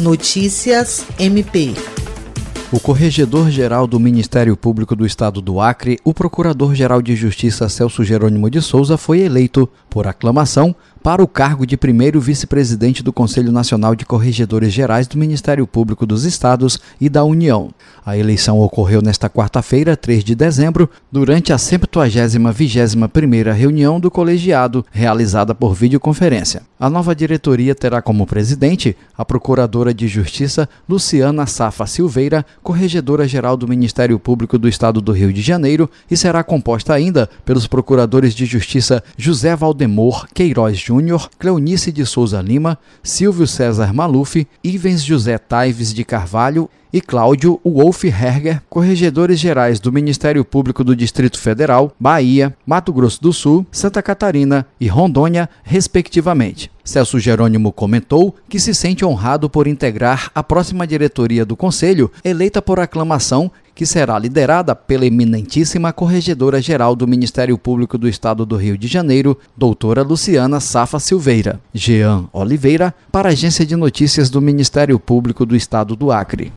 Notícias MP. O Corregedor-Geral do Ministério Público do Estado do Acre, o Procurador-Geral de Justiça Celso Jerônimo de Souza, foi eleito, por aclamação, para o cargo de primeiro vice-presidente do Conselho Nacional de Corregedores Gerais do Ministério Público dos Estados e da União. A eleição ocorreu nesta quarta-feira, 3 de dezembro, durante a 70ª-21ª reunião do colegiado, realizada por videoconferência. A nova diretoria terá como presidente a Procuradora de Justiça Luciana Safa Silveira, Corregedora-Geral do Ministério Público do Estado do Rio de Janeiro, e será composta ainda pelos Procuradores de Justiça José Valdemor Queiroz Júnior, Cleonice de Souza Lima, Silvio César Maluf, Ivens José Taives de Carvalho e Cláudio Wolf Herger, corregedores gerais do Ministério Público do Distrito Federal, Bahia, Mato Grosso do Sul, Santa Catarina e Rondônia, respectivamente. Celso Jerônimo comentou que se sente honrado por integrar a próxima diretoria do Conselho, eleita por aclamação, que será liderada pela eminentíssima Corregedora-Geral do Ministério Público do Estado do Rio de Janeiro, doutora Luciana Safa Silveira. Jean Oliveira, para a Agência de Notícias do Ministério Público do Estado do Acre.